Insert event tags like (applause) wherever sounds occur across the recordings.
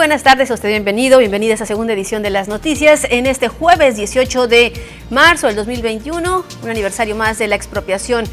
buenas tardes, a usted bienvenido, bienvenida a esta segunda edición de las noticias en este jueves 18 de marzo del 2021, un aniversario más de la expropiación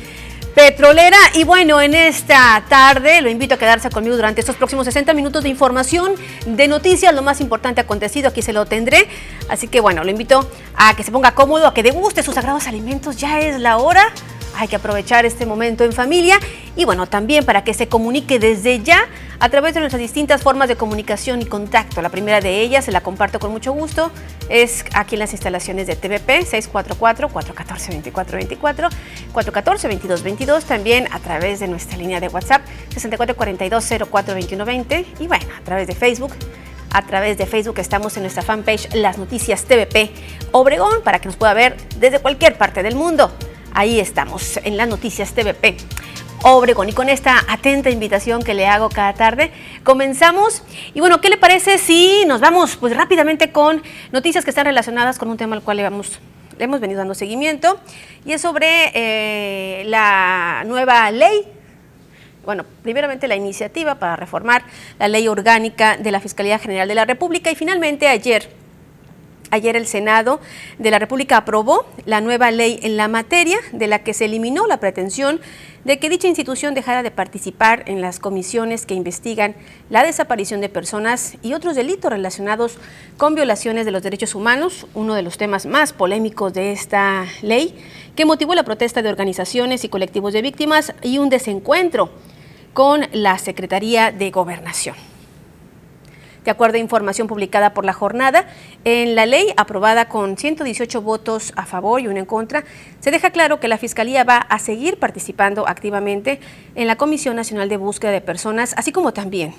petrolera. Y bueno, en esta tarde lo invito a quedarse conmigo durante estos próximos 60 minutos de información, de noticias, lo más importante acontecido, aquí se lo tendré. Así que bueno, lo invito a que se ponga cómodo, a que deguste sus sagrados alimentos, ya es la hora hay que aprovechar este momento en familia y bueno, también para que se comunique desde ya a través de nuestras distintas formas de comunicación y contacto. La primera de ellas, se la comparto con mucho gusto, es aquí en las instalaciones de TVP 644-414-2424, 414-2222, también a través de nuestra línea de WhatsApp 6442-042120 y bueno, a través de Facebook a través de Facebook estamos en nuestra fanpage Las Noticias TVP Obregón para que nos pueda ver desde cualquier parte del mundo. Ahí estamos, en las noticias TVP. Obregón. Y con esta atenta invitación que le hago cada tarde, comenzamos. Y bueno, ¿qué le parece si nos vamos pues rápidamente con noticias que están relacionadas con un tema al cual le, vamos, hemos venido dando seguimiento? Y es sobre eh, la nueva ley bueno, primeramente la iniciativa para reformar la ley orgánica de la Fiscalía General de la República y finalmente ayer Ayer el Senado de la República aprobó la nueva ley en la materia, de la que se eliminó la pretensión de que dicha institución dejara de participar en las comisiones que investigan la desaparición de personas y otros delitos relacionados con violaciones de los derechos humanos, uno de los temas más polémicos de esta ley, que motivó la protesta de organizaciones y colectivos de víctimas y un desencuentro con la Secretaría de Gobernación. De acuerdo a información publicada por la jornada, en la ley aprobada con 118 votos a favor y uno en contra, se deja claro que la Fiscalía va a seguir participando activamente en la Comisión Nacional de Búsqueda de Personas, así como también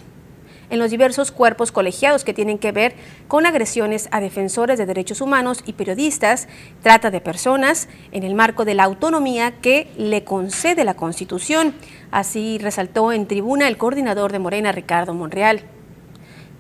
en los diversos cuerpos colegiados que tienen que ver con agresiones a defensores de derechos humanos y periodistas, trata de personas, en el marco de la autonomía que le concede la Constitución. Así resaltó en tribuna el coordinador de Morena, Ricardo Monreal.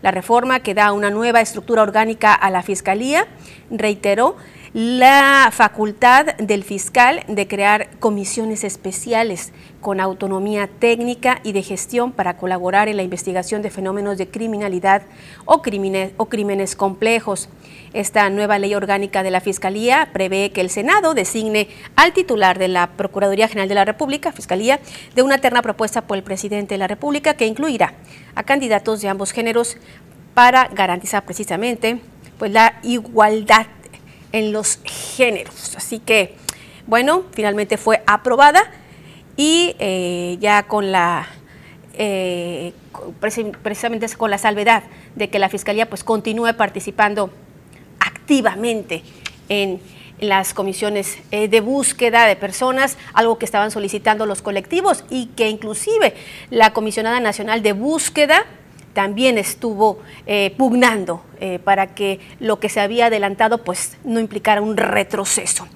La reforma que da una nueva estructura orgánica a la Fiscalía, reiteró, la facultad del fiscal de crear comisiones especiales con autonomía técnica y de gestión para colaborar en la investigación de fenómenos de criminalidad o crímenes, complejos. Esta nueva ley orgánica de la Fiscalía prevé que el Senado designe al titular de la Procuraduría General de la República, Fiscalía, de una terna propuesta por el presidente de la República que incluirá a candidatos de ambos géneros para garantizar precisamente pues, la igualdad en los géneros. Así que, bueno, finalmente fue aprobada y eh, ya con la, eh, precisamente con la salvedad de que la Fiscalía pues continúe participando activamente en las comisiones eh, de búsqueda de personas, algo que estaban solicitando los colectivos y que inclusive la Comisionada Nacional de Búsqueda también estuvo eh, pugnando eh, para que lo que se había adelantado pues no implicara un retroceso.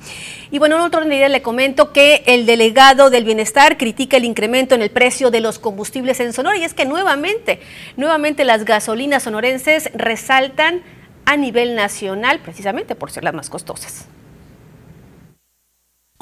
Y bueno, en otro medida le comento que el delegado del bienestar critica el incremento en el precio de los combustibles en Sonora y es que nuevamente, nuevamente las gasolinas sonorenses resaltan a nivel nacional precisamente por ser las más costosas.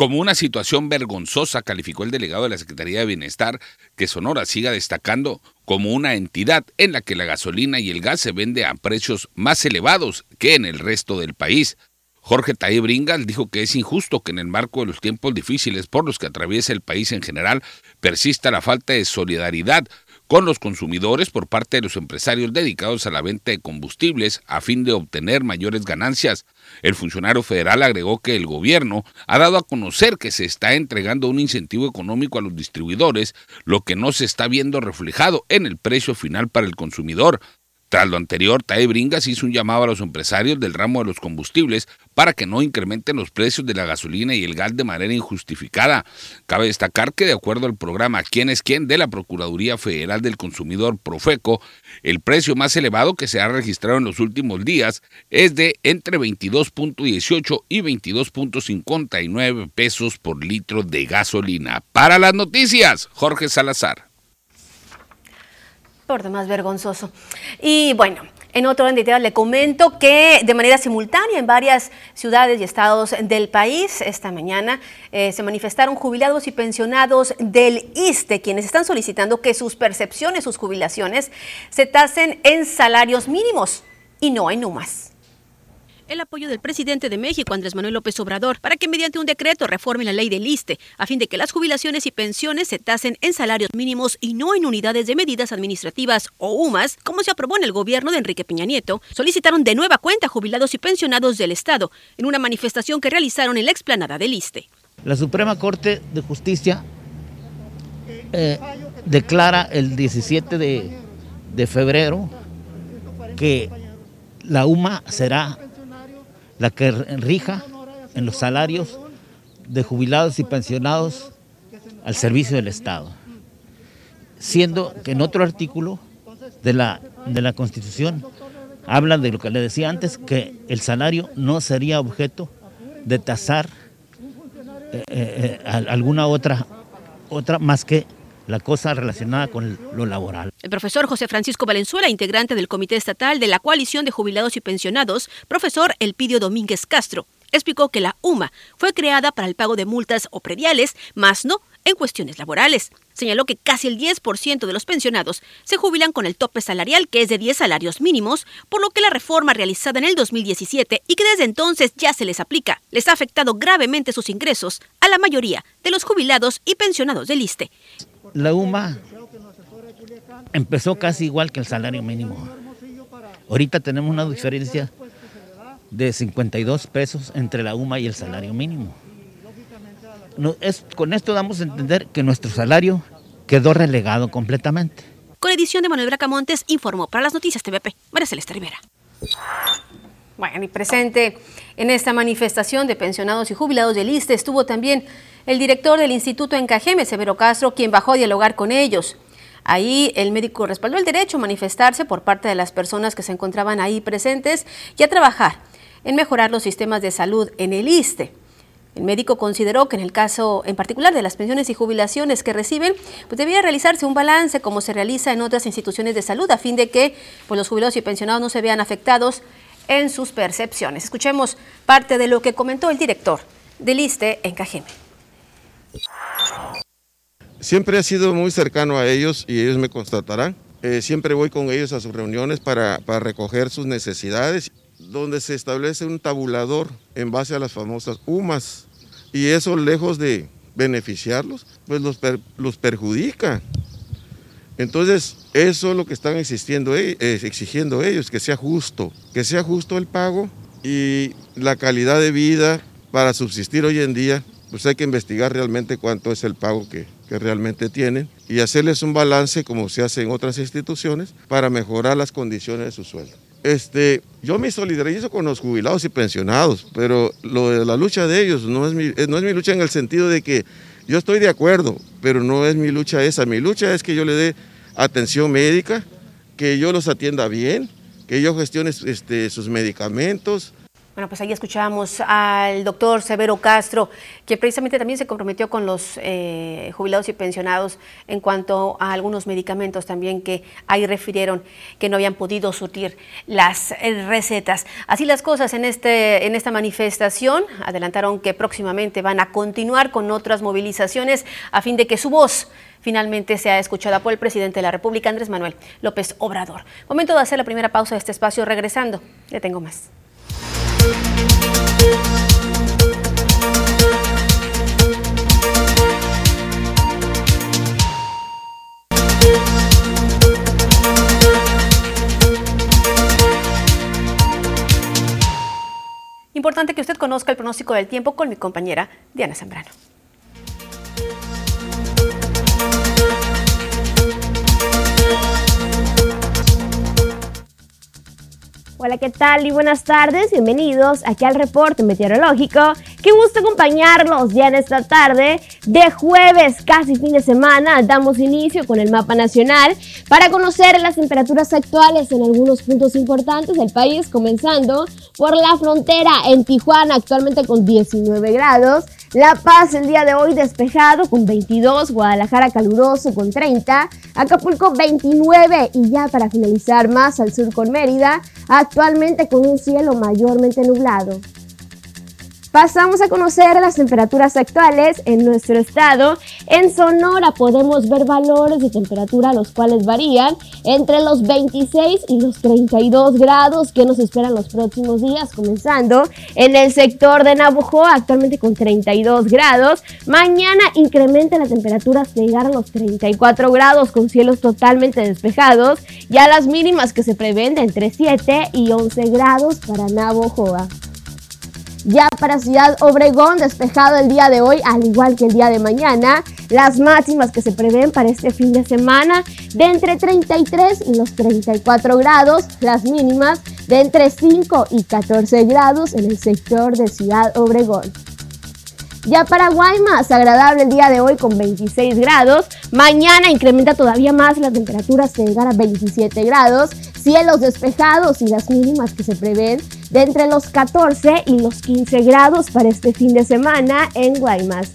Como una situación vergonzosa calificó el delegado de la Secretaría de Bienestar que Sonora siga destacando como una entidad en la que la gasolina y el gas se vende a precios más elevados que en el resto del país. Jorge Taí Bringal dijo que es injusto que en el marco de los tiempos difíciles por los que atraviesa el país en general persista la falta de solidaridad con los consumidores por parte de los empresarios dedicados a la venta de combustibles a fin de obtener mayores ganancias. El funcionario federal agregó que el gobierno ha dado a conocer que se está entregando un incentivo económico a los distribuidores, lo que no se está viendo reflejado en el precio final para el consumidor. Tras lo anterior, TAE Bringas hizo un llamado a los empresarios del ramo de los combustibles para que no incrementen los precios de la gasolina y el gas de manera injustificada. Cabe destacar que de acuerdo al programa Quién es quién de la Procuraduría Federal del Consumidor Profeco, el precio más elevado que se ha registrado en los últimos días es de entre 22.18 y 22.59 pesos por litro de gasolina. Para las noticias, Jorge Salazar por demás vergonzoso. Y bueno, En otro entidad le comento que de manera simultánea en varias ciudades y estados del país esta mañana eh, se manifestaron jubilados y pensionados del ISTE, quienes están solicitando que sus percepciones, sus jubilaciones, se tasen en salarios mínimos y no en UMAS el apoyo del presidente de México, Andrés Manuel López Obrador, para que mediante un decreto reforme la ley del ISTE, a fin de que las jubilaciones y pensiones se tasen en salarios mínimos y no en unidades de medidas administrativas o UMAS, como se aprobó en el gobierno de Enrique Peña Nieto, solicitaron de nueva cuenta jubilados y pensionados del Estado en una manifestación que realizaron en la explanada del ISTE. La Suprema Corte de Justicia eh, declara el 17 de, de febrero que la UMA será la que rija en los salarios de jubilados y pensionados al servicio del Estado. Siendo que en otro artículo de la, de la Constitución habla de lo que le decía antes, que el salario no sería objeto de tasar eh, eh, eh, alguna otra, otra más que la cosa relacionada con lo laboral. El profesor José Francisco Valenzuela, integrante del Comité Estatal de la Coalición de Jubilados y Pensionados, profesor Elpidio Domínguez Castro, explicó que la UMA fue creada para el pago de multas o prediales, más no en cuestiones laborales. Señaló que casi el 10% de los pensionados se jubilan con el tope salarial, que es de 10 salarios mínimos, por lo que la reforma realizada en el 2017 y que desde entonces ya se les aplica, les ha afectado gravemente sus ingresos a la mayoría de los jubilados y pensionados del ISTE la UMA empezó casi igual que el salario mínimo. Ahorita tenemos una diferencia de 52 pesos entre la UMA y el salario mínimo. con esto damos a entender que nuestro salario quedó relegado completamente. Con edición de Manuel Bracamontes, informó para las noticias TVP, María Celeste Rivera. Bueno, y presente en esta manifestación de pensionados y jubilados del ISTE estuvo también el director del Instituto en Cajeme, Severo Castro, quien bajó a dialogar con ellos. Ahí el médico respaldó el derecho a manifestarse por parte de las personas que se encontraban ahí presentes y a trabajar en mejorar los sistemas de salud en el ISTE. El médico consideró que en el caso en particular de las pensiones y jubilaciones que reciben, pues debía realizarse un balance como se realiza en otras instituciones de salud a fin de que pues, los jubilados y pensionados no se vean afectados en sus percepciones. Escuchemos parte de lo que comentó el director del ISTE en Cajeme. Siempre he sido muy cercano a ellos y ellos me constatarán. Eh, siempre voy con ellos a sus reuniones para, recoger sus necesidades, donde se establece un tabulador en base a las famosas UMAS. Y eso, lejos de beneficiarlos, pues los, los perjudica. Entonces, eso es lo que están existiendo, eh, exigiendo ellos, que sea justo, que sea justo el pago y la calidad de vida para subsistir hoy en día pues hay que investigar realmente cuánto es el pago que, realmente tienen y hacerles un balance como se hace en otras instituciones para mejorar las condiciones de su sueldo. Este, yo me solidarizo con los jubilados y pensionados, pero lo de la lucha de ellos no es, mi, eh, no es mi lucha en el sentido de que yo estoy de acuerdo, pero no es mi lucha esa. Mi lucha es que yo le dé atención médica, que yo los atienda bien, que yo gestione este, sus medicamentos, bueno, pues ahí escuchamos al doctor Severo Castro, que precisamente también se comprometió con los eh, jubilados y pensionados en cuanto a algunos medicamentos también que ahí refirieron que no habían podido surtir las eh, recetas. Así las cosas en, este, en esta manifestación, adelantaron que próximamente van a continuar con otras movilizaciones a fin de que su voz finalmente sea escuchada por el presidente de la República, Andrés Manuel López Obrador. Momento de hacer la primera pausa de este espacio, regresando. Ya tengo más. Importante que usted conozca el pronóstico del tiempo con mi compañera Diana Zambrano. Hola, ¿qué tal? Y buenas tardes, bienvenidos aquí al reporte meteorológico. Qué gusto acompañarlos ya en esta tarde de jueves, casi fin de semana. Damos inicio con el mapa nacional para conocer las temperaturas actuales en algunos puntos importantes del país, comenzando por la frontera en Tijuana, actualmente con 19 grados. La Paz el día de hoy despejado con 22, Guadalajara caluroso con 30, Acapulco 29 y ya para finalizar más al sur con Mérida, actualmente con un cielo mayormente nublado. Pasamos a conocer las temperaturas actuales en nuestro estado. En Sonora podemos ver valores de temperatura los cuales varían entre los 26 y los 32 grados que nos esperan los próximos días, comenzando en el sector de Navojoa, actualmente con 32 grados. Mañana incrementa la temperatura hasta llegar a los 34 grados con cielos totalmente despejados y a las mínimas que se prevén de entre 7 y 11 grados para Navojoa. Ya para Ciudad Obregón, despejado el día de hoy, al igual que el día de mañana. Las máximas que se prevén para este fin de semana de entre 33 y los 34 grados. Las mínimas de entre 5 y 14 grados en el sector de Ciudad Obregón. Ya para Guaymas, agradable el día de hoy con 26 grados. Mañana incrementa todavía más la temperatura hasta llegar a 27 grados. Cielos despejados y las mínimas que se prevén de entre los 14 y los 15 grados para este fin de semana en Guaymas.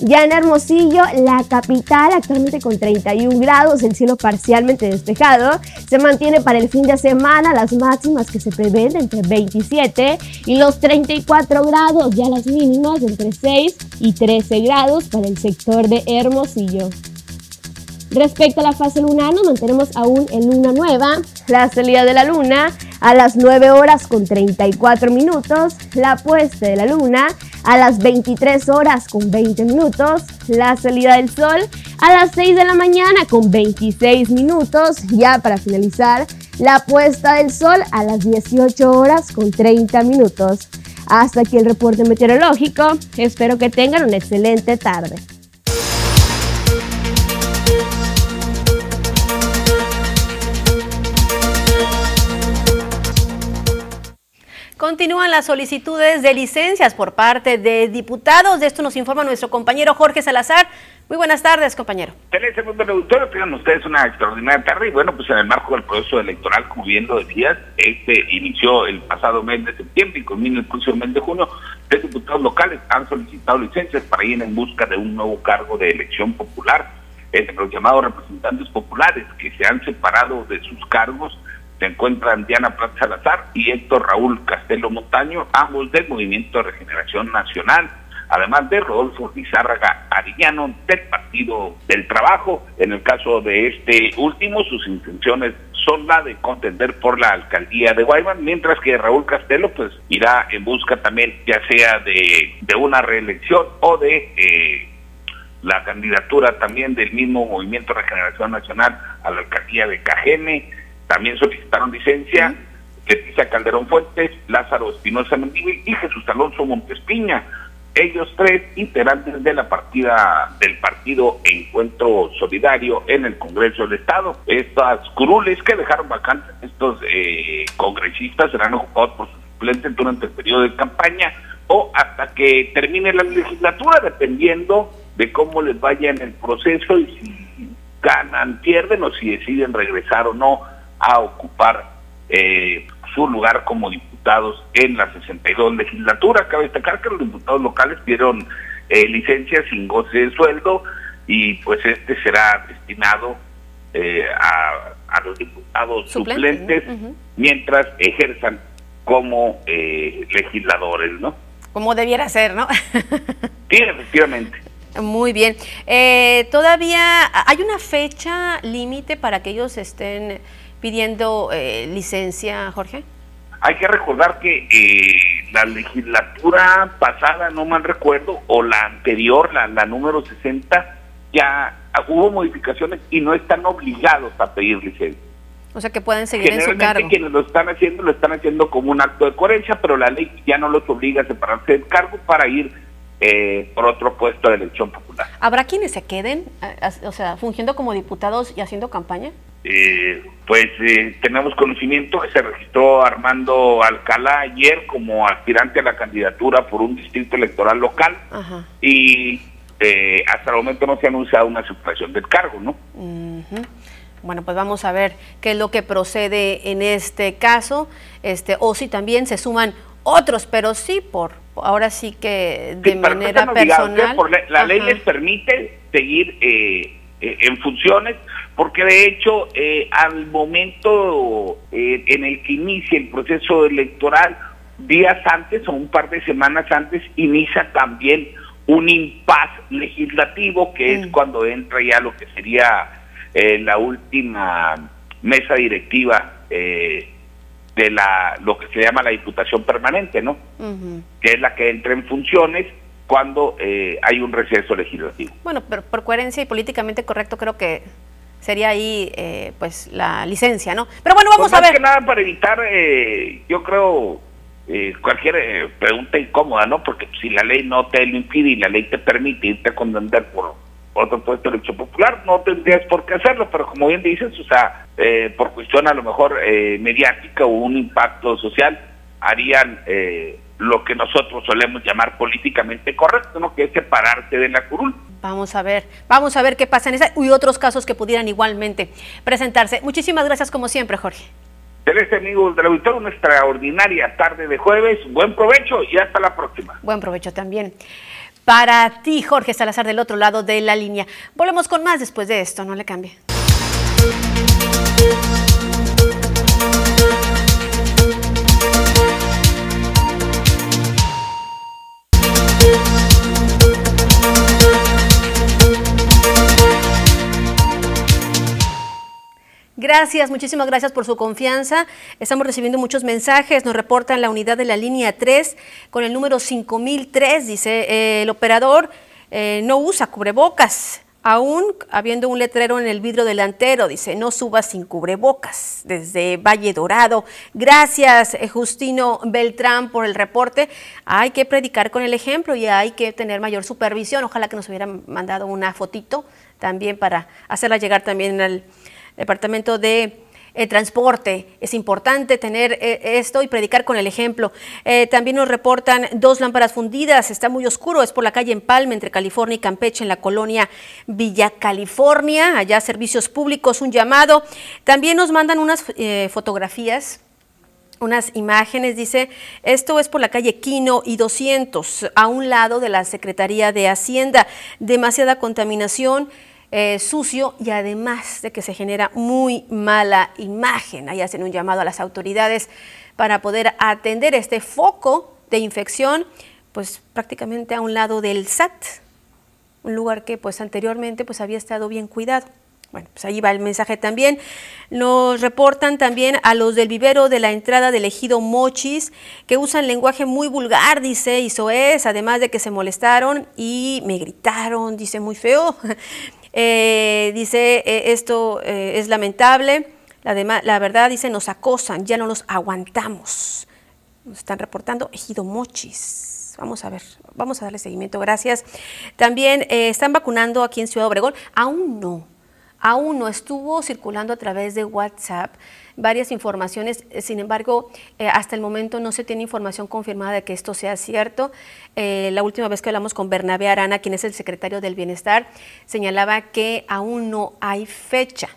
Ya en Hermosillo, la capital, actualmente con 31 grados, el cielo parcialmente despejado, se mantiene para el fin de semana las máximas que se prevén entre 27 y los 34 grados, ya las mínimas entre 6 y 13 grados para el sector de Hermosillo. Respecto a la fase lunar, nos mantenemos aún en luna nueva. La salida de la luna a las 9 horas con 34 minutos. La puesta de la luna a las 23 horas con 20 minutos. La salida del sol a las 6 de la mañana con 26 minutos. Ya para finalizar, la puesta del sol a las 18 horas con 30 minutos. Hasta aquí el reporte meteorológico. Espero que tengan una excelente tarde. Continúan las solicitudes de licencias por parte de diputados. De esto nos informa nuestro compañero Jorge Salazar. Muy buenas tardes, compañero. Tengan ustedes una extraordinaria tarde y bueno, pues en el marco del proceso electoral, como bien lo decías, este inició el pasado mes de septiembre y culmina el próximo mes de junio. Tres diputados locales han solicitado licencias para ir en busca de un nuevo cargo de elección popular. Entre los llamados representantes populares que se han separado de sus cargos se encuentran Diana Prat Salazar y Héctor Raúl Castelo Montaño, ambos del Movimiento de Regeneración Nacional, además de Rodolfo Lizárraga Arillano del Partido del Trabajo. En el caso de este último, sus intenciones son la de contender por la alcaldía de Guaymas, mientras que Raúl Castelo pues irá en busca también ya sea de, de una reelección o de eh, la candidatura también del mismo Movimiento de Regeneración Nacional a la alcaldía de Cajeme también solicitaron licencia Leticia Calderón Fuentes, Lázaro Espinosa Mendívil y Jesús Alonso Montespiña. Ellos tres integrantes de la partida del partido Encuentro Solidario en el Congreso del Estado. Estas curules que dejaron vacantes estos eh, congresistas serán ocupados por sus suplentes durante el periodo de campaña o hasta que termine la legislatura, dependiendo de cómo les vaya en el proceso y si ganan, pierden o si deciden regresar o no a ocupar eh, su lugar como diputados en la 62 legislatura. Cabe destacar que los diputados locales dieron eh, licencia sin goce de sueldo y pues este será destinado eh, a, los diputados suplentes mientras ejerzan como legisladores, ¿no? Como debiera ser, ¿no? (laughs) sí, efectivamente. Muy bien. Todavía hay una fecha límite para que ellos estén pidiendo eh, licencia, Jorge? Hay que recordar que eh, la legislatura pasada, no mal recuerdo, o la anterior, la, la número 60, ya hubo modificaciones y no están obligados a pedir licencia. O sea que pueden seguir en su cargo. quienes lo están haciendo lo están haciendo como un acto de coherencia, pero la ley ya no los obliga a separarse del cargo para ir eh, por otro puesto de elección popular. ¿Habrá quienes se queden, o sea, fungiendo como diputados y haciendo campaña? Eh, pues eh, tenemos conocimiento que se registró Armando Alcalá ayer como aspirante a la candidatura por un distrito electoral local y eh, hasta el momento no se ha anunciado una supresión del cargo, ¿no? Bueno, pues vamos a ver qué es lo que procede en este caso, este, o si también se suman otros, pero sí por ahora sí que de manera personal. la, ley les permite seguir eh, eh, en funciones, porque de hecho eh, al momento en el que inicia el proceso electoral, días antes o un par de semanas antes, inicia también un impas legislativo, que es cuando entra ya lo que sería la última mesa directiva eh, de la lo que se llama la Diputación Permanente, ¿no? Que es la que entra en funciones cuando eh, hay un receso legislativo. Bueno, pero por coherencia y políticamente correcto creo que sería ahí eh, pues la licencia, ¿no? Pero bueno, vamos pues a ver. que nada para evitar, eh, yo creo, cualquier pregunta incómoda, ¿no? Porque si la ley no te lo impide y la ley te permite irte a condenar por otro puesto de derecho popular, no tendrías por qué hacerlo, pero como bien dices, o sea, eh, por cuestión a lo mejor eh, mediática o un impacto social, harían eh, lo que nosotros solemos llamar políticamente correcto, ¿no? Que es separarse de la curul. Vamos a ver, vamos a ver qué pasa en esa y otros casos que pudieran igualmente presentarse. Muchísimas gracias como siempre, Jorge. Celeste, amigos del auditorio, una extraordinaria tarde de jueves. Buen provecho y hasta la próxima. Buen provecho también para ti, Jorge Salazar, del otro lado de la línea. Volvemos con más después de esto, no le cambie. Gracias, muchísimas gracias por su confianza. Estamos recibiendo muchos mensajes. Nos reportan la unidad de la línea 3 con el número 5003. Dice eh, el operador eh, no usa cubrebocas. Aún habiendo un letrero en el vidrio delantero, dice, no subas sin cubrebocas, desde Valle Dorado. Gracias, eh, Justino Beltrán, por el reporte. Hay que predicar con el ejemplo y hay que tener mayor supervisión. Ojalá que nos hubieran mandado una fotito también para hacerla llegar también al Departamento de eh, Transporte. Es importante tener eh, esto y predicar con el ejemplo. Eh, también nos reportan dos lámparas fundidas. Está muy oscuro. Es por la calle Empalme, entre California y Campeche, en la colonia Villa California. Allá servicios públicos, un llamado. También nos mandan unas fotografías unas imágenes, dice, esto es por la calle Quino y 200, a un lado de la Secretaría de Hacienda, demasiada contaminación, eh, sucio y además de que se genera muy mala imagen. Ahí hacen un llamado a las autoridades para poder atender este foco de infección, pues prácticamente a un lado del SAT, un lugar que pues anteriormente pues había estado bien cuidado. Bueno, pues ahí va el mensaje también. Nos reportan también a los del vivero de la entrada del ejido Mochis, que usan lenguaje muy vulgar, dice, eso es, además de que se molestaron y me gritaron, dice muy feo. Eh, dice, eh, esto eh, es lamentable, la, verdad dice, nos acosan, ya no los aguantamos. Nos están reportando Ejido Mochis. Vamos a ver, vamos a darle seguimiento, gracias. También están vacunando aquí en Ciudad Obregón, aún no, aún no estuvo circulando a través de WhatsApp varias informaciones, sin embargo, eh, hasta el momento no se tiene información confirmada de que esto sea cierto. Eh, la última vez que hablamos con Bernabé Arana, quien es el secretario del Bienestar, señalaba que aún no hay fecha.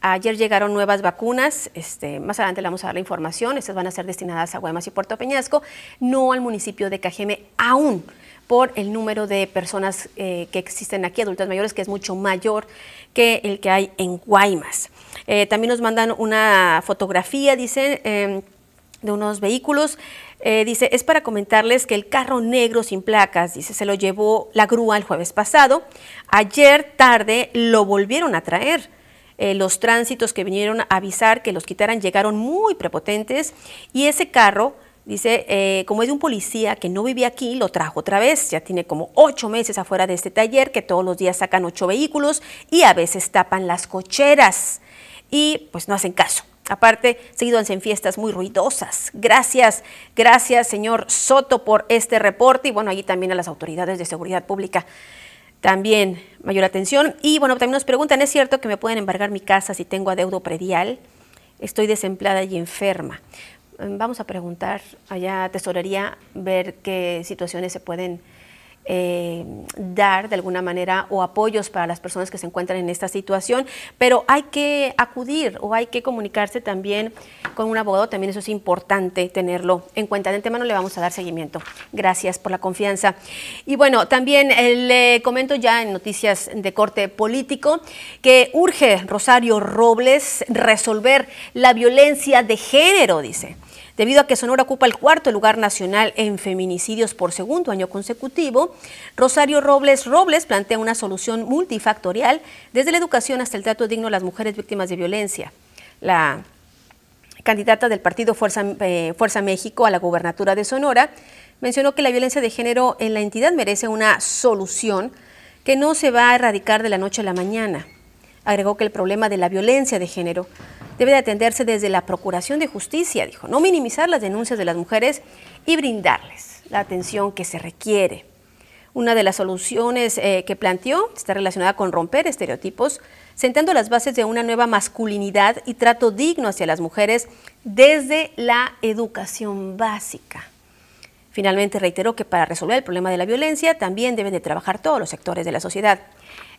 Ayer llegaron nuevas vacunas, este, más adelante le vamos a dar la información, estas van a ser destinadas a Guaymas y Puerto Peñasco, no al municipio de Cajeme aún por el número de personas que existen aquí, adultos mayores, que es mucho mayor que el que hay en Guaymas. Eh, también nos mandan una fotografía, dice, em, de unos vehículos. Eh, dice, es para comentarles que el carro negro sin placas, dice, se lo llevó la grúa el jueves pasado. Ayer tarde lo volvieron a traer. Eh, los tránsitos que vinieron a avisar que los quitaran llegaron muy prepotentes y ese carro Dice, como es de un policía que no vivía aquí, lo trajo otra vez. Ya tiene como ocho meses afuera de este taller, que todos los días sacan ocho vehículos y a veces tapan las cocheras y pues no hacen caso. Aparte, seguido hacen fiestas muy ruidosas. Gracias, gracias señor Soto por este reporte y bueno, allí también a las autoridades de seguridad pública también mayor atención. Y bueno, también nos preguntan, ¿es cierto que me pueden embargar mi casa si tengo adeudo predial? Estoy desempleada y enferma. Mm, vamos a preguntar allá a Tesorería, ver qué situaciones se pueden eh, dar de alguna manera o apoyos para las personas que se encuentran en esta situación, pero hay que acudir o hay que comunicarse también con un abogado, también eso es importante tenerlo en cuenta. De antemano le vamos a dar seguimiento. Gracias por la confianza. Y bueno, también eh, le comento ya en noticias de corte político que urge Rosario Robles resolver la violencia de género, dice debido a que Sonora ocupa el cuarto lugar nacional en feminicidios por segundo año consecutivo. Rosario Robles Robles plantea una solución multifactorial desde la educación hasta el trato digno a las mujeres víctimas de violencia. La candidata del partido Fuerza, eh, Fuerza México a la gubernatura de Sonora mencionó que la violencia de género en la entidad merece una solución que no se va a erradicar de la noche a la mañana. Agregó que el problema de la violencia de género debe de atenderse desde la Procuración de Justicia, dijo, no minimizar las denuncias de las mujeres y brindarles la atención que se requiere. Una de las soluciones eh, que planteó está relacionada con romper estereotipos, sentando las bases de una nueva masculinidad y trato digno hacia las mujeres desde la educación básica. Finalmente reiteró que para resolver el problema de la violencia también deben de trabajar todos los sectores de la sociedad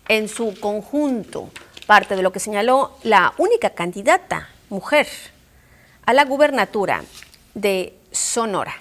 en su conjunto parte de lo que señaló la única candidata mujer a la gubernatura de Sonora.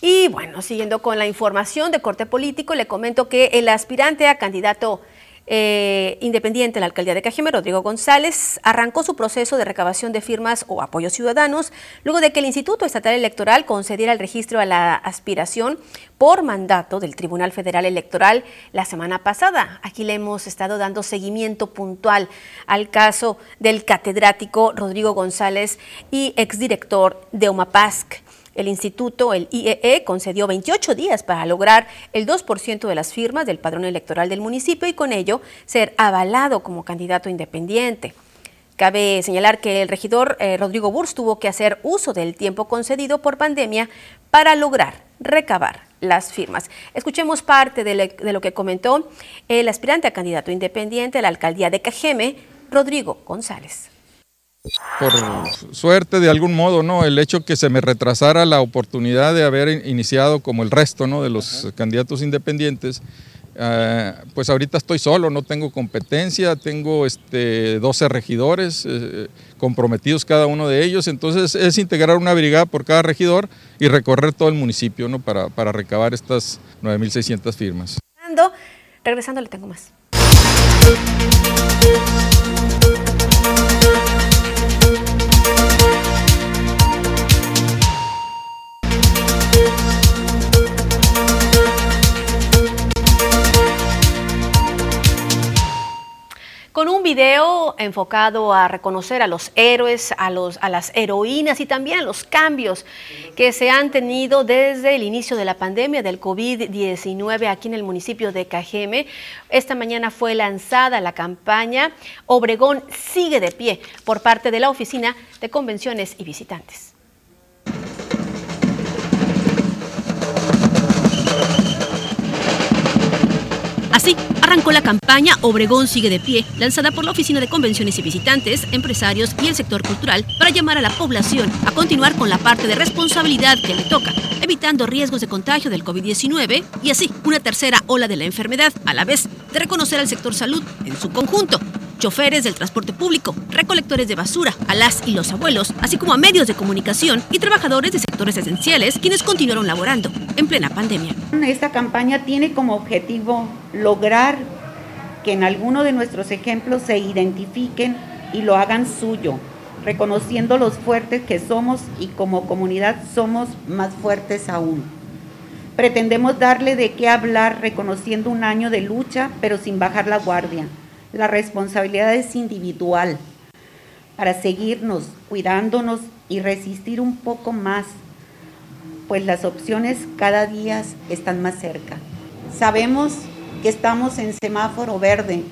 Y bueno, siguiendo con la información de corte político, le comento que el aspirante a candidato eh, independiente en la alcaldía de Cajeme, Rodrigo González, arrancó su proceso de recabación de firmas o apoyos ciudadanos luego de que el Instituto Estatal Electoral concediera el registro a la aspiración por mandato del Tribunal Federal Electoral la semana pasada. Aquí le hemos estado dando seguimiento puntual al caso del catedrático Rodrigo González y exdirector de OMAPASC. El instituto, el IEE, e, concedió 28 días para lograr el 2% de las firmas del padrón electoral del municipio y con ello ser avalado como candidato independiente. Cabe señalar que el regidor eh, Rodrigo Burs tuvo que hacer uso del tiempo concedido por pandemia para lograr recabar las firmas. Escuchemos parte de, de lo que comentó el aspirante a candidato independiente a la alcaldía de Cajeme, Rodrigo González por suerte de algún modo, ¿no? El hecho que se me retrasara la oportunidad de haber iniciado como el resto, ¿no? De los candidatos independientes, eh, pues ahorita estoy solo, no tengo competencia, tengo este, 12 regidores eh, comprometidos cada uno de ellos, entonces es integrar una brigada por cada regidor y recorrer todo el municipio, ¿no? Para, para recabar estas 9.600 firmas. Regresando, le tengo más. Con un video enfocado a reconocer a los héroes, a, los, a las heroínas y también a los cambios que se han tenido desde el inicio de la pandemia del COVID-19 aquí en el municipio de Cajeme. Esta mañana fue lanzada la campaña Obregón sigue de pie por parte de la Oficina de Convenciones y Visitantes. Así, arrancó la campaña Obregón sigue de pie, lanzada por la Oficina de Convenciones y Visitantes, empresarios y el sector cultural para llamar a la población a continuar con la parte de responsabilidad que le toca, evitando riesgos de contagio del COVID-19 y así una tercera ola de la enfermedad, a la vez de reconocer al sector salud en su conjunto choferes del transporte público, recolectores de basura, a las y los abuelos, así como a medios de comunicación y trabajadores de sectores esenciales quienes continuaron laborando en plena pandemia. Esta campaña tiene como objetivo lograr que en alguno de nuestros ejemplos se identifiquen y lo hagan suyo, reconociendo los fuertes que somos y como comunidad somos más fuertes aún. Pretendemos darle de qué hablar reconociendo un año de lucha, pero sin bajar la guardia la responsabilidad es individual para seguirnos cuidándonos y resistir un poco más, pues las opciones cada día están más cerca. Sabemos que estamos en semáforo verde,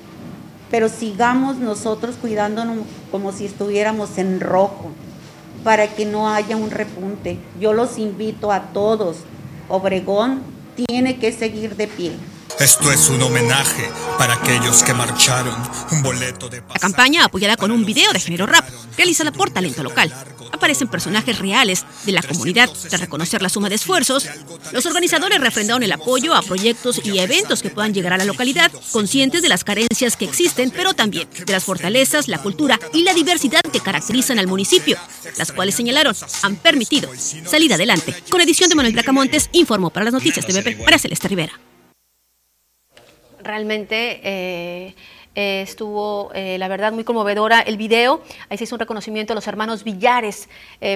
pero sigamos nosotros cuidándonos como si estuviéramos en rojo, para que no haya un repunte. Yo los invito a todos, Obregón tiene que seguir de pie. Esto es un homenaje para aquellos que marcharon, un boleto de La campaña apoyada con un video de género rap, realizada por talento local. Aparecen personajes reales de la comunidad. Tras reconocer la suma de esfuerzos, los organizadores refrendaron el apoyo a proyectos y eventos que puedan llegar a la localidad, conscientes de las carencias que existen, pero también de las fortalezas, la cultura y la diversidad que caracterizan al municipio, las cuales señalaron han permitido salir adelante. Con edición de Manuel Bracamontes, informó para las noticias de BP, María Celeste Rivera realmente eh, eh, estuvo, eh, la verdad, muy conmovedora el video. Ahí se hizo un reconocimiento a los hermanos Villares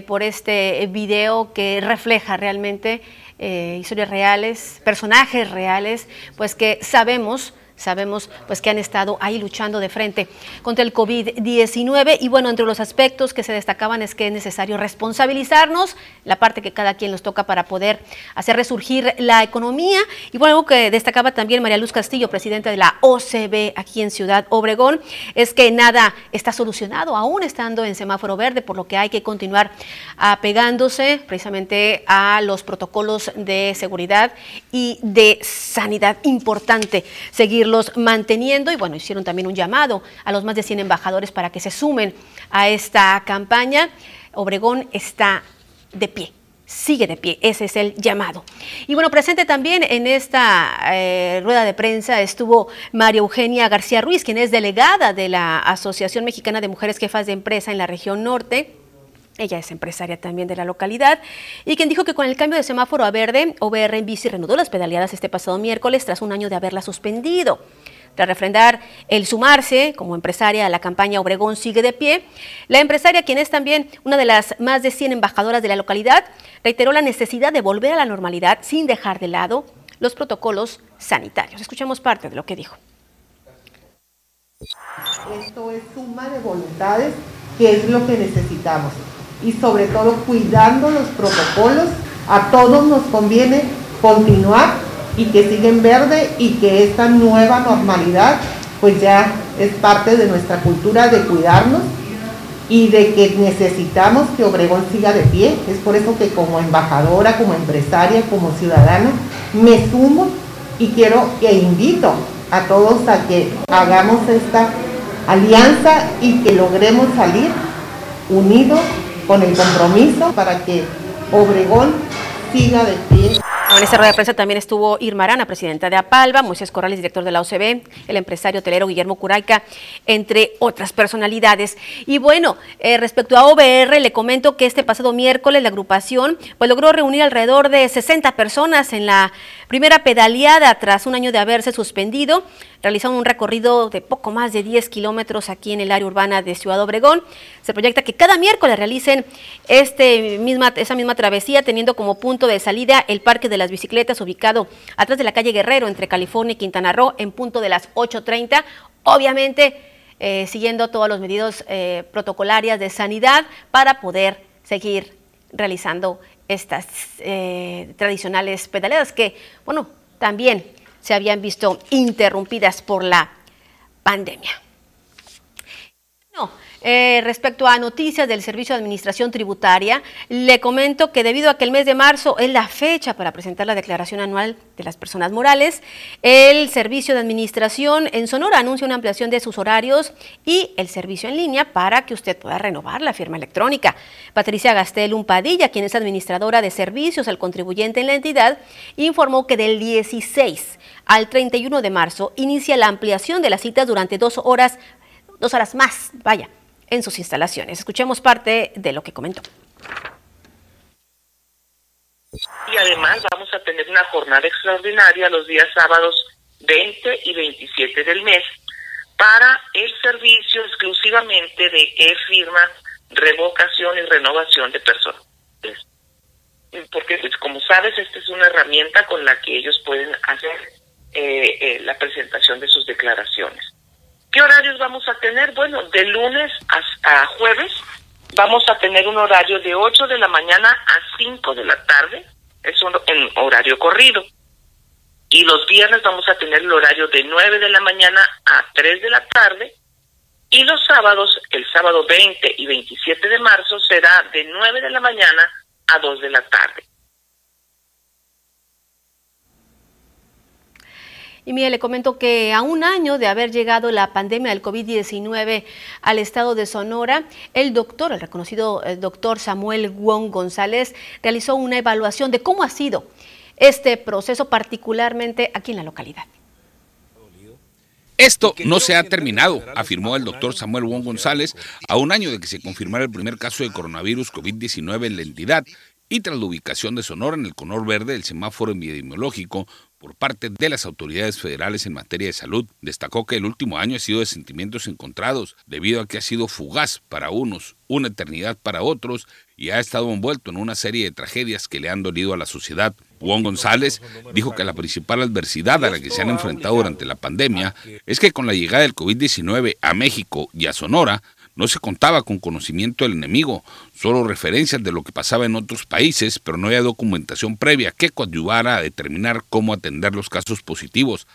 por este video que refleja realmente historias reales, personajes reales, pues que sabemos sabemos pues que han estado ahí luchando de frente contra el COVID-19 y bueno, entre los aspectos que se destacaban es que es necesario responsabilizarnos, la parte que cada quien nos toca para poder hacer resurgir la economía y bueno, algo que destacaba también María Luz Castillo, presidenta de la OCB aquí en Ciudad Obregón, es que nada está solucionado aún estando en semáforo verde, por lo que hay que continuar apegándose precisamente a los protocolos de seguridad y de sanidad. Importante seguir los manteniendo y bueno, hicieron también un llamado a los más de 100 embajadores para que se sumen a esta campaña. Obregón está de pie sigue de pie. Ese es el llamado. Y bueno, presente también en esta eh, rueda de prensa estuvo María Eugenia García Ruiz, quien es delegada de la Asociación Mexicana de Mujeres Jefas de Empresa en la región norte. Ella es empresaria también de la localidad y quien dijo que con el cambio de semáforo a verde, OBR en bici reanudó las pedaleadas este pasado miércoles tras un año de haberla suspendido. Tras refrendar el sumarse como empresaria a la campaña Obregón sigue de pie, la empresaria, quien es también una de las más de 100 embajadoras de la localidad, reiteró la necesidad de volver a la normalidad sin dejar de lado los protocolos sanitarios. Escuchemos parte de lo que dijo. Esto es suma de voluntades, que es lo que necesitamos y sobre todo cuidando los protocolos. A todos nos conviene continuar y que siguen verde y que esta nueva normalidad pues ya es parte de nuestra cultura de cuidarnos y de que necesitamos que Obregón siga de pie. Es por eso que como embajadora, como empresaria, como ciudadana, me sumo y quiero e invito a todos a que hagamos esta alianza y que logremos salir unidos con el compromiso para que Obregón siga de pie. En esta rueda de prensa también estuvo Irma Arana, presidenta de APALVA, Moisés Corrales, director de la OCB, el empresario hotelero Guillermo Curaica, entre otras personalidades. Y bueno, eh, respecto a OBR, le comento que este pasado miércoles la agrupación pues, logró reunir alrededor de 60 personas en la primera pedaleada tras un año de haberse suspendido. Realizaron un recorrido de poco más de 10 kilómetros aquí en el área urbana de Ciudad Obregón. Se proyecta que cada miércoles realicen este misma, esa misma travesía, teniendo como punto de salida el Parque de las Bicicletas, ubicado atrás de la calle Guerrero, entre California y Quintana Roo, en punto de las 8.30. Obviamente, eh, siguiendo todos los medidas eh, protocolarias de sanidad para poder seguir realizando estas eh, tradicionales pedaleadas que, bueno, también se habían visto interrumpidas por la pandemia. Eh, respecto a noticias del Servicio de Administración Tributaria, le comento que debido a que el mes de marzo es la fecha para presentar la declaración anual de las personas morales, el Servicio de Administración en Sonora anuncia una ampliación de sus horarios y el servicio en línea para que usted pueda renovar la firma electrónica. Patricia Gastel Umpadilla, quien es administradora de servicios al contribuyente en la entidad, informó que del 16 al 31 de marzo inicia la ampliación de las citas durante dos horas, dos horas más, vaya, en sus instalaciones. Escuchemos parte de lo que comentó. Y además vamos a tener una jornada extraordinaria los días sábados 20 y 27 del mes para el servicio exclusivamente de e-firma, revocación y renovación de personas. Porque, pues, como sabes, esta es una herramienta con la que ellos pueden hacer eh, eh, la presentación de sus declaraciones. ¿Qué horarios vamos a tener? Bueno, de lunes a, jueves vamos a tener un horario de 8 de la mañana a 5 de la tarde, es un en horario corrido. Y los viernes vamos a tener el horario de 9 de la mañana a 3 de la tarde. Y los sábados, el sábado 20 y 27 de marzo, será de 9 de la mañana a 2 de la tarde. Y mire, le comento que a un año de haber llegado la pandemia del COVID-19 al estado de Sonora, el doctor, el reconocido eh, doctor Samuel Wong González, realizó una evaluación de cómo ha sido este proceso, particularmente aquí en la localidad. Esto no se ha terminado, afirmó el doctor Samuel Wong González a un año de que se confirmara el primer caso de coronavirus COVID-19 en la entidad y tras la ubicación de Sonora en el color verde del semáforo epidemiológico por parte de las autoridades federales en materia de salud. Destacó que el último año ha sido de sentimientos encontrados, debido a que ha sido fugaz para unos, una eternidad para otros, y ha estado envuelto en una serie de tragedias que le han dolido a la sociedad. Juan González dijo que la principal adversidad a la que se han enfrentado durante la pandemia es que con la llegada del COVID-19 a México y a Sonora, no se contaba con conocimiento del enemigo, solo referencias de lo que pasaba en otros países, pero no había documentación previa que coadyuvara a determinar cómo atender los casos positivos.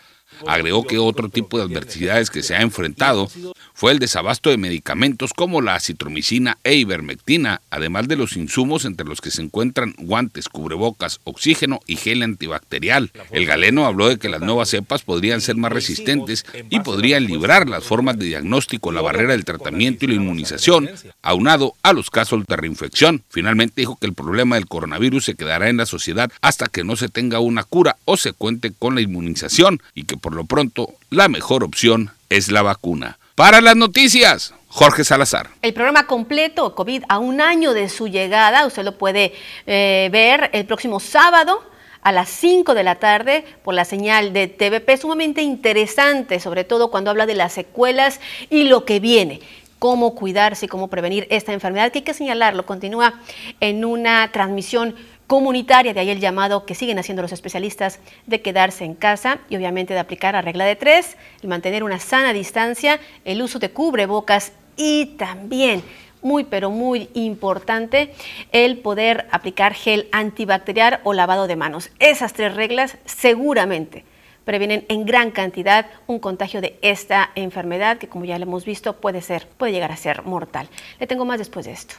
Agregó que otro tipo de adversidades que se ha enfrentado fue el desabasto de medicamentos como la citromicina e ivermectina, además de los insumos entre los que se encuentran guantes, cubrebocas, oxígeno y gel antibacterial. El galeno habló de que las nuevas cepas podrían ser más resistentes y podrían librar las formas de diagnóstico, la barrera del tratamiento y la inmunización, aunado a los casos de reinfección. Finalmente dijo que el problema del coronavirus se quedará en la sociedad hasta que no se tenga una cura o se cuente con la inmunización y que por lo pronto la mejor opción es la vacuna. Para las noticias, Jorge Salazar. El programa completo COVID a un año de su llegada, usted lo puede eh, ver el próximo sábado a las 5 de la tarde por la señal de TVP, sumamente interesante, sobre todo cuando habla de las secuelas y lo que viene. Cómo cuidarse y cómo prevenir esta enfermedad, que hay que señalarlo, continúa en una transmisión comunitaria, de ahí el llamado que siguen haciendo los especialistas de quedarse en casa y obviamente de aplicar la regla de tres, el mantener una sana distancia, el uso de cubrebocas y también muy pero muy importante el poder aplicar gel antibacterial o lavado de manos. Esas tres reglas seguramente previenen en gran cantidad un contagio de esta enfermedad que como ya lo hemos visto puede ser puede llegar a ser mortal. Le tengo más después de esto.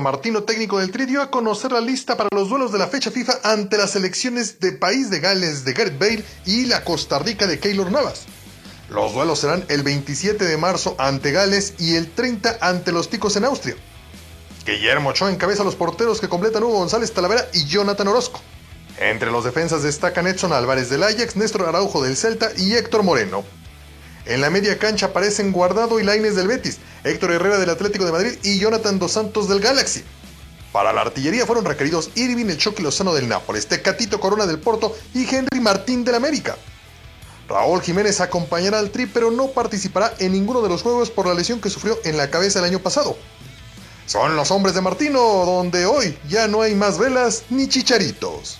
Martino, técnico del Tri, dio a conocer la lista para los duelos de la fecha FIFA ante las selecciones de País de Gales de Gareth Bale y la Costa Rica de Keylor Navas. Los duelos serán el 27 de marzo ante Gales y el 30 ante los Ticos en Austria. Guillermo Ochoa encabeza los porteros que completan Hugo González Talavera y Jonathan Orozco. Entre los defensas destacan Edson Álvarez del Ajax, Néstor Araujo del Celta y Héctor Moreno. En la media cancha aparecen Guardado y Laines del Betis, Héctor Herrera del Atlético de Madrid y Jonathan Dos Santos del Galaxy. Para la artillería fueron requeridos Irving el Chucky Lozano del Nápoles, Tecatito Corona del Porto y Henry Martín del América. Raúl Jiménez acompañará al Tri pero no participará en ninguno de los juegos por la lesión que sufrió en la cabeza el año pasado. Son los hombres de Martino, donde hoy ya no hay más velas ni chicharitos.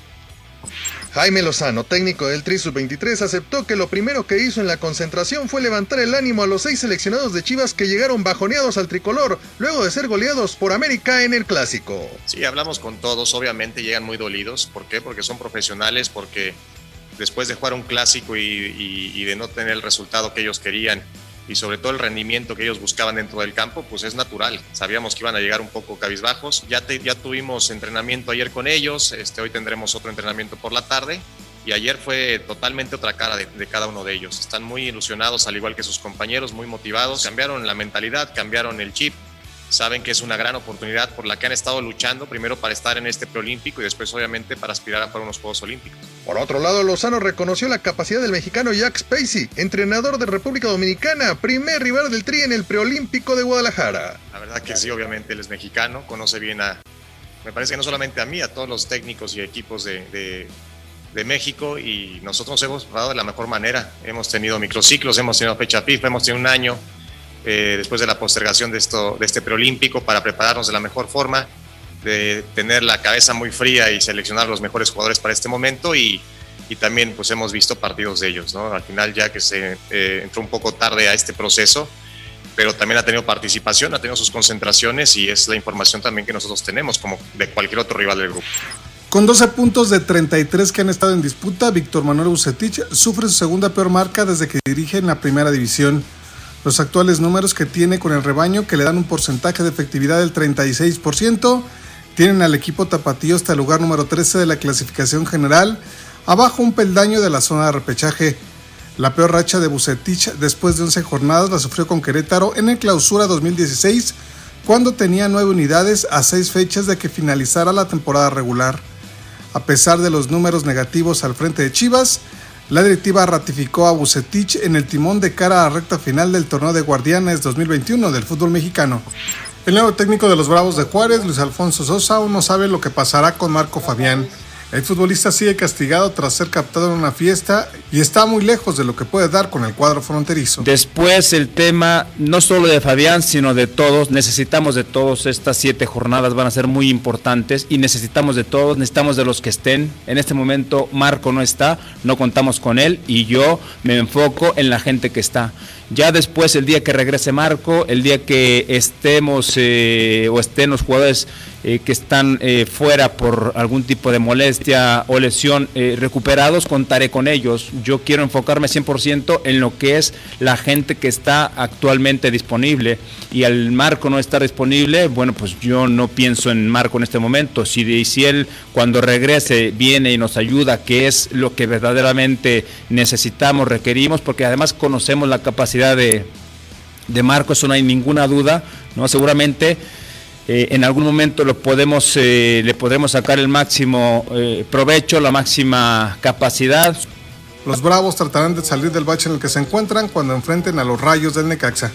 Jaime Lozano, técnico del Tri Sub-23, aceptó que lo primero que hizo en la concentración fue levantar el ánimo a los seis seleccionados de Chivas que llegaron bajoneados al tricolor luego de ser goleados por América en el Clásico. Sí, hablamos con todos, obviamente llegan muy dolidos. ¿Por qué? Porque son profesionales, porque después de jugar un clásico y, de no tener el resultado que ellos querían y sobre todo el rendimiento que ellos buscaban dentro del campo, pues es natural. Sabíamos que iban a llegar un poco cabizbajos. Ya, ya tuvimos entrenamiento ayer con ellos, este, hoy tendremos otro entrenamiento por la tarde. Y ayer fue totalmente otra cara de, de, cada uno de ellos. Están muy ilusionados, al igual que sus compañeros, muy motivados. Cambiaron la mentalidad, cambiaron el chip, saben que es una gran oportunidad por la que han estado luchando, primero para estar en este preolímpico y después obviamente para aspirar a para unos Juegos Olímpicos. Por otro lado, Lozano reconoció la capacidad del mexicano Jack Spacey, entrenador de República Dominicana, primer rival del Tri en el preolímpico de Guadalajara. La verdad que sí, obviamente él es mexicano, conoce bien a, me parece que no solamente a mí, a todos los técnicos y equipos de, de, de México y nosotros nos hemos preparado de la mejor manera. Hemos tenido microciclos, hemos tenido fecha FIFA, hemos tenido un año eh, después de la postergación de, esto, de este preolímpico para prepararnos de la mejor forma, de tener la cabeza muy fría y seleccionar los mejores jugadores para este momento y, y también pues hemos visto partidos de ellos, ¿no? Al final ya que se eh, entró un poco tarde a este proceso, pero también ha tenido participación, ha tenido sus concentraciones y es la información también que nosotros tenemos como de cualquier otro rival del grupo. Con 12 puntos de 33 que han estado en disputa, Víctor Manuel Bucetich sufre su segunda peor marca desde que dirige en la primera división. Los actuales números que tiene con el rebaño, que le dan un porcentaje de efectividad del 36%, tienen al equipo tapatío hasta el lugar número 13 de la clasificación general, abajo un peldaño de la zona de repechaje. La peor racha de Bucetich después de 11 jornadas la sufrió con Querétaro en el clausura 2016, cuando tenía nueve unidades a seis fechas de que finalizara la temporada regular. A pesar de los números negativos al frente de Chivas, la directiva ratificó a Bucetich en el timón de cara a la recta final del torneo de Guardianes 2021 del fútbol mexicano. El nuevo técnico de los Bravos de Juárez, Luis Alfonso Sosa, aún no sabe lo que pasará con Marco Fabián. El futbolista sigue castigado tras ser captado en una fiesta y está muy lejos de lo que puede dar con el cuadro fronterizo. Después el tema no solo de Fabián, sino de todos. Necesitamos de todos. Estas siete jornadas van a ser muy importantes y necesitamos de todos. Necesitamos de los que estén. En este momento Marco no está, no contamos con él y yo me enfoco en la gente que está. Ya después, el día que regrese Marco, el día que estemos eh, o estén los jugadores eh, que están eh, fuera por algún tipo de molestia o lesión recuperados, contaré con ellos. Yo quiero enfocarme 100% en lo que es la gente que está actualmente disponible y al Marco no estar disponible, bueno, pues yo no pienso en Marco en este momento. Si, si él cuando regrese viene y nos ayuda, que es lo que verdaderamente necesitamos, requerimos, porque además conocemos la capacidad de, de Marco, eso no hay ninguna duda, ¿no? Seguramente eh, en algún momento lo podemos, eh, le podremos sacar el máximo eh, provecho, la máxima capacidad. Los Bravos tratarán de salir del bache en el que se encuentran cuando enfrenten a los Rayos del Necaxa.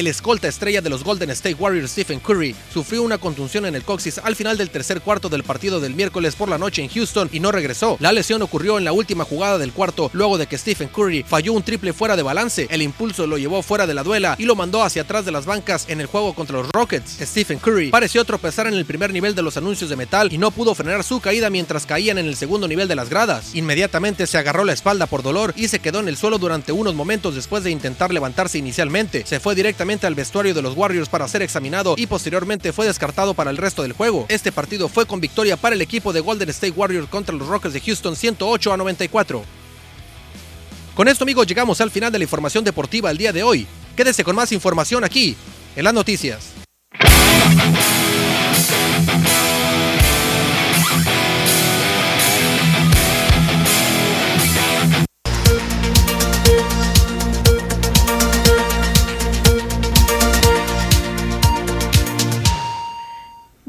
El escolta estrella de los Golden State Warriors Stephen Curry sufrió una contunción en el coxis al final del tercer cuarto del partido del miércoles por la noche en Houston y no regresó. La lesión ocurrió en la última jugada del cuarto luego de que Stephen Curry falló un triple fuera de balance. El impulso lo llevó fuera de la duela y lo mandó hacia atrás de las bancas en el juego contra los Rockets. Stephen Curry pareció tropezar en el primer nivel de los anuncios de metal y no pudo frenar su caída mientras caían en el segundo nivel de las gradas. Inmediatamente se agarró la espalda por dolor y se quedó en el suelo durante unos momentos después de intentar levantarse inicialmente. Se fue directamente al vestuario de los Warriors para ser examinado y posteriormente fue descartado para el resto del juego. Este partido fue con victoria para el equipo de Golden State Warriors contra los Rockets de Houston 108 a 94. Con esto amigos llegamos al final de la información deportiva el día de hoy. Quédese con más información aquí en las noticias.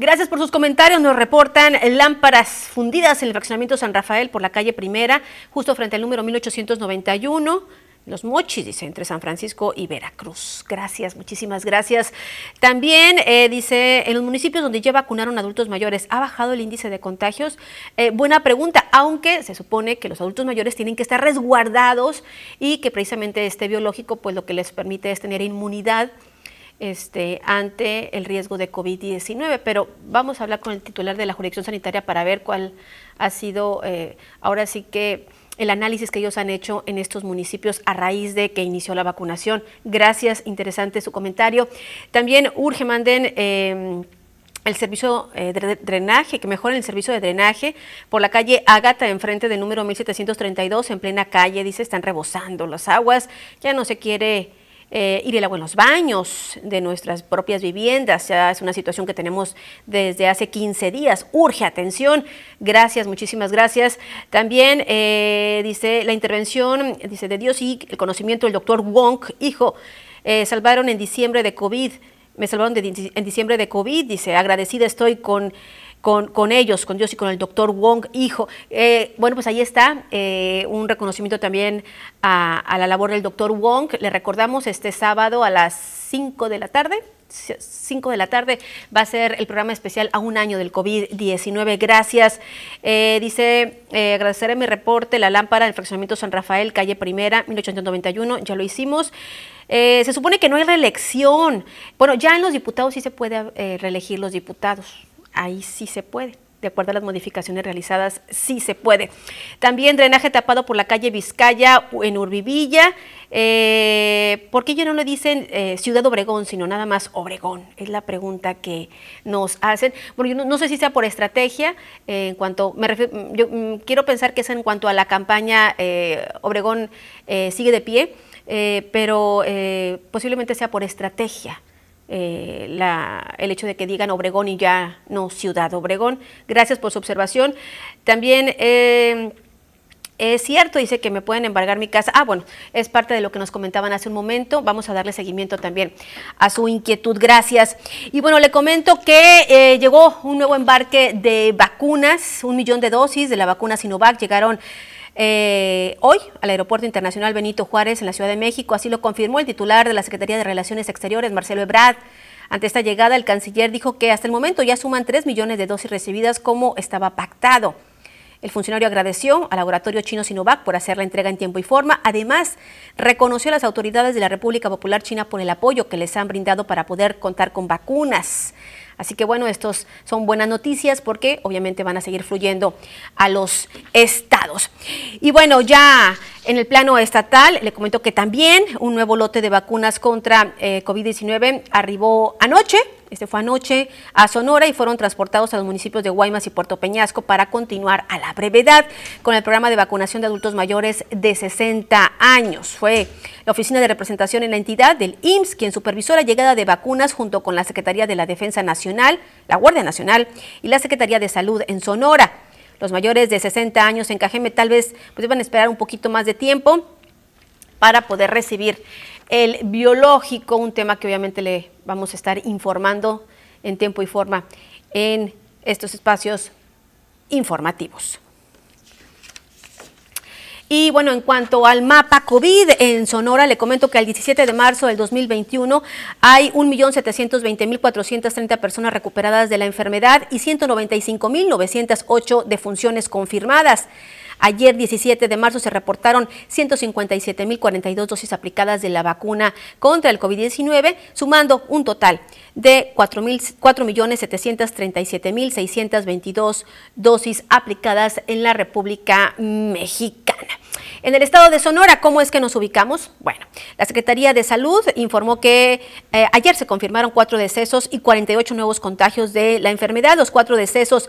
Gracias por sus comentarios. Nos reportan lámparas fundidas en el fraccionamiento San Rafael por la calle Primera, justo frente al número 1891. Los Mochis, dice, entre San Francisco y Veracruz. Gracias, muchísimas gracias. También eh, dice, en los municipios donde ya vacunaron adultos mayores, ¿ha bajado el índice de contagios? Eh, buena pregunta, aunque se supone que los adultos mayores tienen que estar resguardados y que precisamente este biológico, pues lo que les permite es tener inmunidad este, ante el riesgo de COVID-19. Pero vamos a hablar con el titular de la jurisdicción sanitaria para ver cuál ha sido, eh, ahora sí que el análisis que ellos han hecho en estos municipios a raíz de que inició la vacunación. Gracias, interesante su comentario. También urge manden em, el servicio eh, de drenaje, que mejoren el servicio de drenaje por la calle Ágata, enfrente del número 1732, en plena calle, dice, están rebosando las aguas, ya no se quiere eh, ir en los baños de nuestras propias viviendas. Ya es una situación que tenemos desde hace 15 días. Urge atención. Gracias, muchísimas gracias. También eh, dice la intervención dice de Dios y el conocimiento del doctor Wong, hijo, eh, salvaron en diciembre de COVID. Me salvaron en diciembre de COVID, dice, agradecida estoy con con, con, ellos, con Dios y con el doctor Wong, hijo. Eh, bueno, pues ahí está eh, un reconocimiento también a, la labor del doctor Wong. Le recordamos este sábado a las 5 de la tarde. 5 de la tarde va a ser el programa especial a un año del COVID-19. Gracias. Eh, dice, agradeceré mi reporte, la lámpara del fraccionamiento San Rafael, calle Primera, 1891, ya lo hicimos. se supone que no hay reelección. Bueno, ya en los diputados sí se puede reelegir los diputados ahí sí se puede. De acuerdo a las modificaciones realizadas, sí se puede. También drenaje tapado por la calle Vizcaya en Urbivilla. Eh, ¿Por qué ya no le dicen eh, Ciudad Obregón, sino nada más Obregón? Es la pregunta que nos hacen. Bueno, yo no, sé si sea por estrategia, eh, en cuanto, me refiero, yo mm, quiero pensar que es en cuanto a la campaña Obregón sigue de pie, pero posiblemente sea por estrategia. El hecho de que digan Obregón y ya no Ciudad Obregón. Gracias por su observación. También es cierto, dice que me pueden embargar mi casa. Ah, bueno, es parte de lo que nos comentaban hace un momento. Vamos a darle seguimiento también a su inquietud. Gracias. Y bueno, le comento que eh, llegó un nuevo embarque de vacunas, un millón de dosis de la vacuna Sinovac. Llegaron eh, hoy al Aeropuerto Internacional Benito Juárez en la Ciudad de México. Así lo confirmó el titular de la Secretaría de Relaciones Exteriores, Marcelo Ebrard. Ante esta llegada, el canciller dijo que hasta el momento ya suman 3 millones de dosis recibidas como estaba pactado. El funcionario agradeció al laboratorio chino Sinovac por hacer la entrega en tiempo y forma. Además, reconoció a las autoridades de la República Popular China por el apoyo que les han brindado para poder contar con vacunas. Así que bueno, estos son buenas noticias porque obviamente van a seguir fluyendo a los estados. Y bueno, ya en el plano estatal, le comento que también un nuevo lote de vacunas contra eh, COVID-19 arribó anoche este fue anoche a Sonora y fueron transportados a los municipios de Guaymas y Puerto Peñasco para continuar a la brevedad con el programa de vacunación de adultos mayores de 60 años. Fue la oficina de representación en la entidad del IMSS quien supervisó la llegada de vacunas junto con la Secretaría de la Defensa Nacional, la Guardia Nacional y la Secretaría de Salud en Sonora. Los mayores de 60 años en Cajeme tal vez pues, a esperar un poquito más de tiempo para poder recibir el biológico, un tema que obviamente le vamos a estar informando en tiempo y forma en estos espacios informativos. Y bueno, en cuanto al mapa COVID en Sonora, le comento que al 17 de marzo del 2021 hay 1.720.430 personas recuperadas de la enfermedad y 195.908 defunciones confirmadas. Ayer, 17 de marzo, se reportaron 157.042 dosis aplicadas de la vacuna contra el COVID-19, sumando un total de 4.737.622 dosis aplicadas en la República Mexicana. En el estado de Sonora, ¿cómo es que nos ubicamos? Bueno, la Secretaría de Salud informó que eh, ayer se confirmaron cuatro decesos y 48 nuevos contagios de la enfermedad. Los cuatro decesos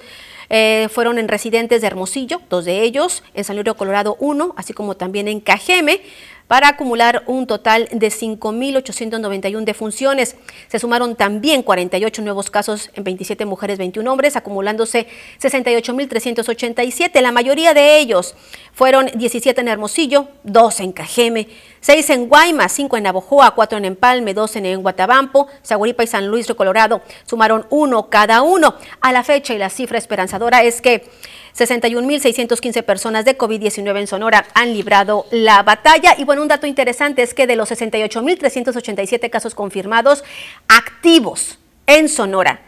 eh, fueron en residentes de Hermosillo, dos de ellos, en San Luis Colorado, uno, así como también en Cajeme para acumular un total de 5.891 defunciones. Se sumaron también 48 nuevos casos en 27 mujeres, 21 hombres, acumulándose 68.387. La mayoría de ellos fueron 17 en Hermosillo, 2 en Cajeme, 6 en Guaymas, 5 en Navojoa, 4 en Empalme, 2 en Guatabampo, Zaguaripa y San Luis de Colorado. Sumaron uno cada uno. A la fecha y la cifra esperanzadora es que 61.615 personas de COVID-19 en Sonora han librado la batalla. Y bueno, un dato interesante es que de los 68.387 casos confirmados activos en Sonora,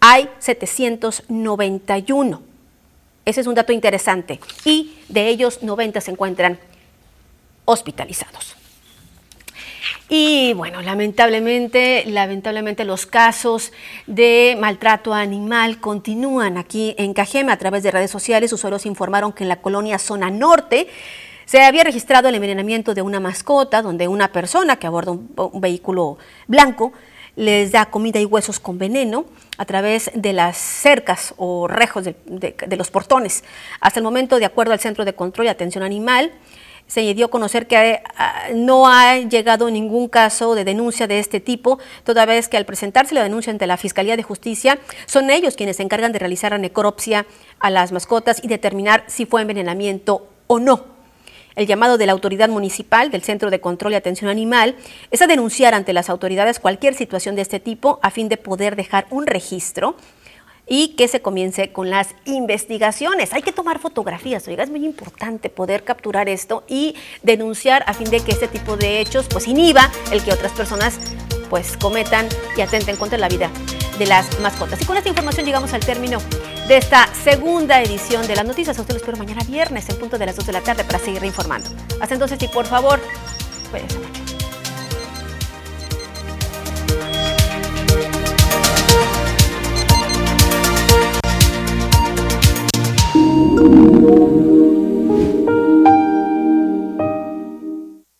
hay 791. Ese es un dato interesante. Y de ellos 90 se encuentran hospitalizados. Y bueno, lamentablemente, lamentablemente los casos de maltrato animal continúan aquí en Cajeme. A través de redes sociales, usuarios informaron que en la colonia Zona Norte se había registrado el envenenamiento de una mascota donde una persona que aborda un, vehículo blanco les da comida y huesos con veneno a través de las cercas o rejos de, de, los portones. Hasta el momento, de acuerdo al Centro de Control y Atención Animal, se dio a conocer que eh, no ha llegado ningún caso de denuncia de este tipo, toda vez que al presentarse la denuncia ante la Fiscalía de Justicia, son ellos quienes se encargan de realizar la necropsia a las mascotas y determinar si fue envenenamiento o no. El llamado de la autoridad municipal del Centro de Control y Atención Animal es a denunciar ante las autoridades cualquier situación de este tipo a fin de poder dejar un registro y que se comience con las investigaciones. Hay que tomar fotografías, oiga, es muy importante poder capturar esto y denunciar a fin de que este tipo de hechos pues inhiba el que otras personas pues cometan y atenten contra la vida de las mascotas. Y con esta información llegamos al término de esta segunda edición de las noticias. A ustedes los espero mañana viernes en punto de las 2 de la tarde para seguir informando. Hasta entonces y por favor, cuídense mucho.